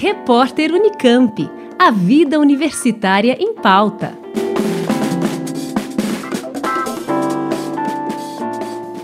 Repórter Unicamp. A vida universitária em pauta.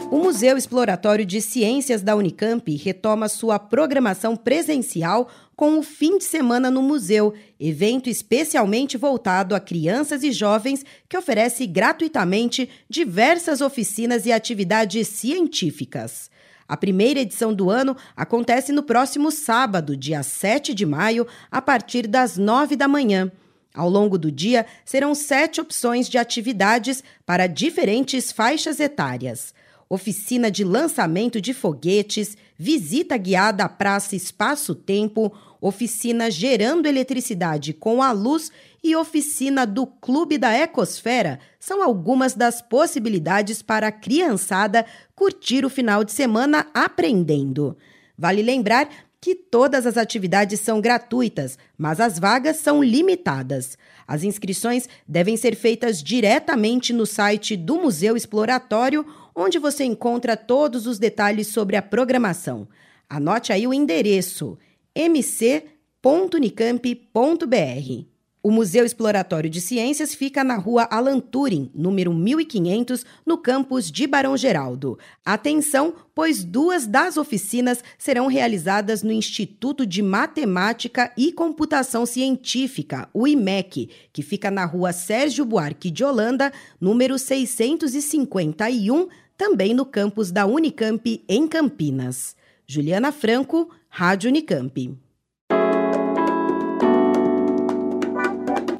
O Museu Exploratório de Ciências da Unicamp retoma sua programação presencial com o fim de semana no museu, evento especialmente voltado a crianças e jovens que oferece gratuitamente diversas oficinas e atividades científicas. A primeira edição do ano acontece no próximo sábado, dia 7 de maio, a partir das 9 da manhã. Ao longo do dia, serão sete opções de atividades para diferentes faixas etárias. Oficina de lançamento de foguetes, visita guiada à Praça Espaço-Tempo, oficina gerando eletricidade com a luz e oficina do Clube da Ecosfera são algumas das possibilidades para a criançada curtir o final de semana aprendendo. Vale lembrar que todas as atividades são gratuitas, mas as vagas são limitadas. As inscrições devem ser feitas diretamente no site do Museu Exploratório, onde você encontra todos os detalhes sobre a programação. Anote aí o endereço mc.unicamp.br. O Museu Exploratório de Ciências fica na rua Alan Turing, número 1500, no campus de Barão Geraldo. Atenção, pois duas das oficinas serão realizadas no Instituto de Matemática e Computação Científica, o IMEC, que fica na rua Sérgio Buarque de Holanda, número 651, também no campus da Unicamp, em Campinas. Juliana Franco, Rádio Unicamp.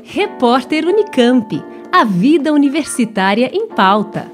Repórter Unicamp. A vida universitária em pauta.